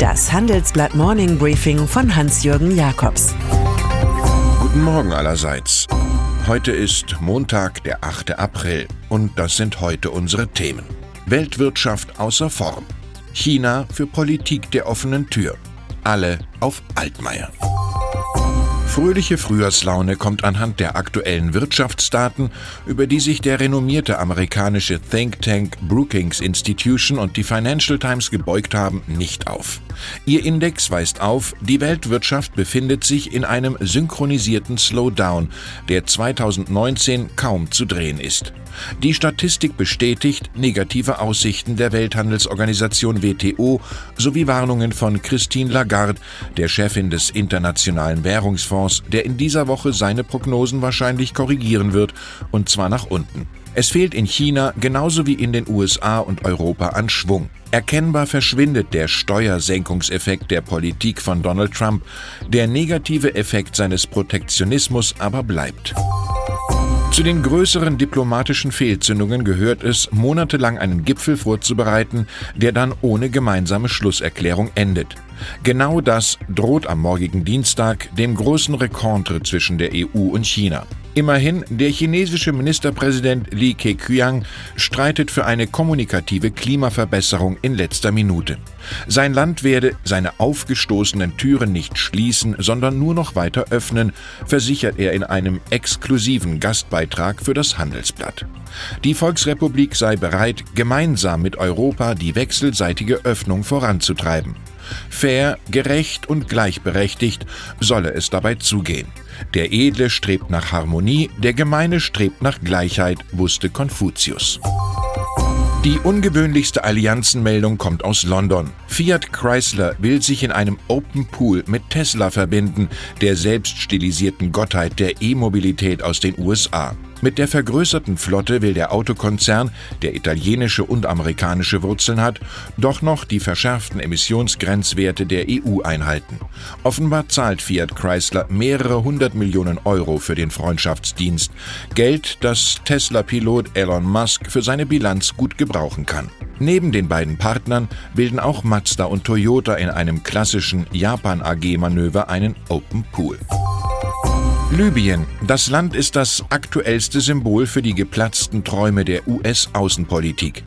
Das Handelsblatt Morning Briefing von Hans-Jürgen Jakobs. Guten Morgen allerseits. Heute ist Montag, der 8. April und das sind heute unsere Themen. Weltwirtschaft außer Form. China für Politik der offenen Tür. Alle auf Altmaier. Fröhliche Frühjahrslaune kommt anhand der aktuellen Wirtschaftsdaten, über die sich der renommierte amerikanische Think Tank Brookings Institution und die Financial Times gebeugt haben, nicht auf. Ihr Index weist auf, die Weltwirtschaft befindet sich in einem synchronisierten Slowdown, der 2019 kaum zu drehen ist. Die Statistik bestätigt negative Aussichten der Welthandelsorganisation WTO sowie Warnungen von Christine Lagarde, der Chefin des Internationalen Währungsfonds, der in dieser Woche seine Prognosen wahrscheinlich korrigieren wird, und zwar nach unten. Es fehlt in China genauso wie in den USA und Europa an Schwung. Erkennbar verschwindet der Steuersenkungseffekt der Politik von Donald Trump, der negative Effekt seines Protektionismus aber bleibt. Zu den größeren diplomatischen Fehlzündungen gehört es, monatelang einen Gipfel vorzubereiten, der dann ohne gemeinsame Schlusserklärung endet. Genau das droht am morgigen Dienstag dem großen Rencontre zwischen der EU und China. Immerhin, der chinesische Ministerpräsident Li Keqiang streitet für eine kommunikative Klimaverbesserung in letzter Minute. Sein Land werde seine aufgestoßenen Türen nicht schließen, sondern nur noch weiter öffnen, versichert er in einem exklusiven Gastbeitrag für das Handelsblatt. Die Volksrepublik sei bereit, gemeinsam mit Europa die wechselseitige Öffnung voranzutreiben. Fair, gerecht und gleichberechtigt solle es dabei zugehen. Der Edle strebt nach Harmonie, der Gemeine strebt nach Gleichheit, wusste Konfuzius. Die ungewöhnlichste Allianzenmeldung kommt aus London. Fiat Chrysler will sich in einem Open Pool mit Tesla verbinden, der selbst stilisierten Gottheit der E-Mobilität aus den USA. Mit der vergrößerten Flotte will der Autokonzern, der italienische und amerikanische Wurzeln hat, doch noch die verschärften Emissionsgrenzwerte der EU einhalten. Offenbar zahlt Fiat Chrysler mehrere hundert Millionen Euro für den Freundschaftsdienst, Geld, das Tesla-Pilot Elon Musk für seine Bilanz gut gebrauchen kann. Neben den beiden Partnern bilden auch Mazda und Toyota in einem klassischen Japan-AG-Manöver einen Open Pool. Libyen. Das Land ist das aktuellste Symbol für die geplatzten Träume der US-Außenpolitik.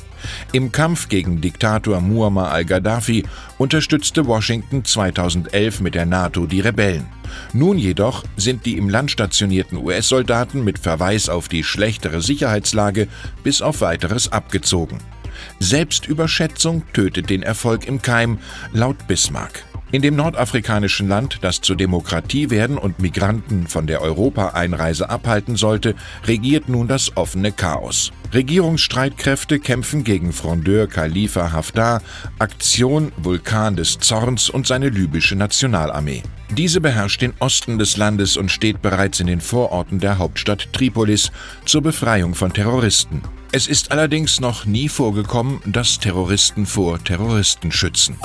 Im Kampf gegen Diktator Muammar al-Gaddafi unterstützte Washington 2011 mit der NATO die Rebellen. Nun jedoch sind die im Land stationierten US-Soldaten mit Verweis auf die schlechtere Sicherheitslage bis auf weiteres abgezogen. Selbstüberschätzung tötet den Erfolg im Keim, laut Bismarck. In dem nordafrikanischen Land, das zur Demokratie werden und Migranten von der Europa-Einreise abhalten sollte, regiert nun das offene Chaos. Regierungsstreitkräfte kämpfen gegen Frondeur Khalifa Haftar, Aktion Vulkan des Zorns und seine libysche Nationalarmee. Diese beherrscht den Osten des Landes und steht bereits in den Vororten der Hauptstadt Tripolis zur Befreiung von Terroristen. Es ist allerdings noch nie vorgekommen, dass Terroristen vor Terroristen schützen.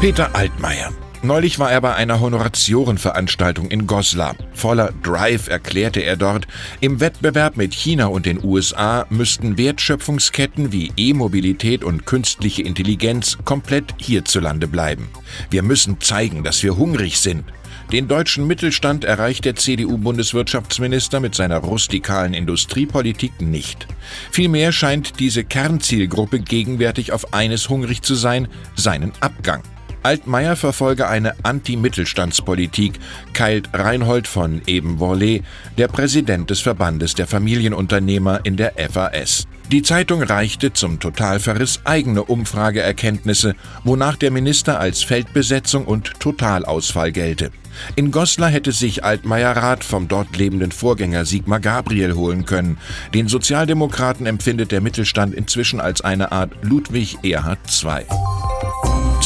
Peter Altmaier. Neulich war er bei einer Honoratiorenveranstaltung in Goslar. Voller Drive erklärte er dort, im Wettbewerb mit China und den USA müssten Wertschöpfungsketten wie E-Mobilität und künstliche Intelligenz komplett hierzulande bleiben. Wir müssen zeigen, dass wir hungrig sind. Den deutschen Mittelstand erreicht der CDU-Bundeswirtschaftsminister mit seiner rustikalen Industriepolitik nicht. Vielmehr scheint diese Kernzielgruppe gegenwärtig auf eines hungrig zu sein, seinen Abgang. Altmaier verfolge eine Anti-Mittelstandspolitik, keilt Reinhold von Ebenworlé, der Präsident des Verbandes der Familienunternehmer in der FAS. Die Zeitung reichte zum Totalverriss eigene Umfrageerkenntnisse, wonach der Minister als Feldbesetzung und Totalausfall gelte. In Goslar hätte sich Altmaier Rat vom dort lebenden Vorgänger Sigmar Gabriel holen können. Den Sozialdemokraten empfindet der Mittelstand inzwischen als eine Art Ludwig Erhard II.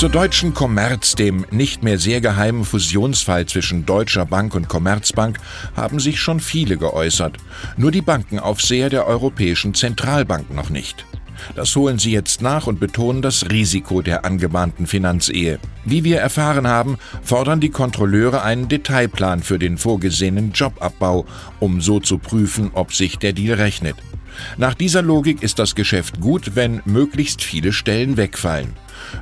Zur Deutschen Kommerz, dem nicht mehr sehr geheimen Fusionsfall zwischen Deutscher Bank und Commerzbank, haben sich schon viele geäußert. Nur die Bankenaufseher der Europäischen Zentralbank noch nicht. Das holen sie jetzt nach und betonen das Risiko der angebahnten Finanzehe. Wie wir erfahren haben, fordern die Kontrolleure einen Detailplan für den vorgesehenen Jobabbau, um so zu prüfen, ob sich der Deal rechnet. Nach dieser Logik ist das Geschäft gut, wenn möglichst viele Stellen wegfallen.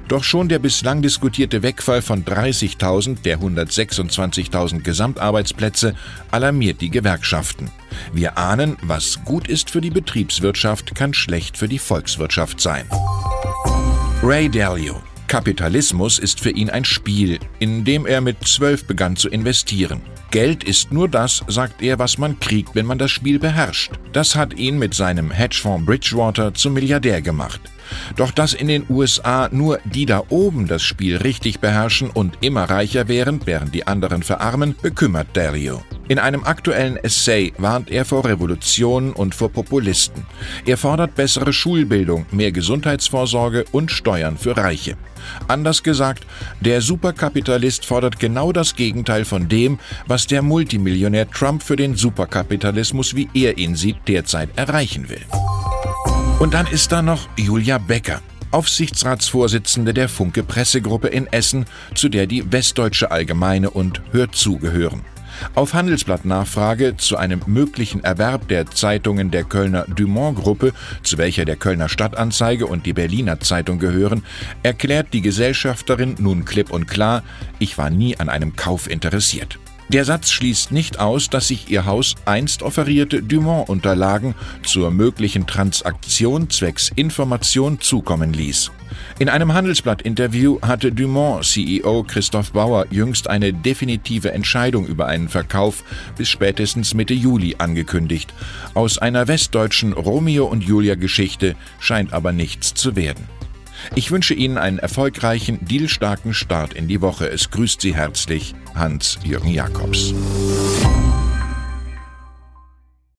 Doch schon der bislang diskutierte Wegfall von 30.000 der 126.000 Gesamtarbeitsplätze alarmiert die Gewerkschaften. Wir ahnen, was gut ist für die Betriebswirtschaft, kann schlecht für die Volkswirtschaft sein. Ray Dalio Kapitalismus ist für ihn ein Spiel, in dem er mit zwölf begann zu investieren. Geld ist nur das, sagt er, was man kriegt, wenn man das Spiel beherrscht. Das hat ihn mit seinem Hedgefonds Bridgewater zum Milliardär gemacht. Doch dass in den USA nur die da oben das Spiel richtig beherrschen und immer reicher wären, während die anderen verarmen, bekümmert Dario. In einem aktuellen Essay warnt er vor Revolutionen und vor Populisten. Er fordert bessere Schulbildung, mehr Gesundheitsvorsorge und Steuern für Reiche. Anders gesagt, der Superkapitalist fordert genau das Gegenteil von dem, was der Multimillionär Trump für den Superkapitalismus, wie er ihn sieht, derzeit erreichen will. Und dann ist da noch Julia Becker. Aufsichtsratsvorsitzende der Funke Pressegruppe in Essen, zu der die Westdeutsche Allgemeine und Hört zugehören. Auf Handelsblatt-Nachfrage zu einem möglichen Erwerb der Zeitungen der Kölner Dumont-Gruppe, zu welcher der Kölner Stadtanzeige und die Berliner Zeitung gehören, erklärt die Gesellschafterin nun klipp und klar, ich war nie an einem Kauf interessiert. Der Satz schließt nicht aus, dass sich ihr Haus einst offerierte Dumont-Unterlagen zur möglichen Transaktion zwecks Information zukommen ließ. In einem Handelsblatt-Interview hatte Dumont-CEO Christoph Bauer jüngst eine definitive Entscheidung über einen Verkauf bis spätestens Mitte Juli angekündigt. Aus einer westdeutschen Romeo und Julia-Geschichte scheint aber nichts zu werden. Ich wünsche Ihnen einen erfolgreichen, dealstarken Start in die Woche. Es grüßt Sie herzlich Hans-Jürgen Jakobs.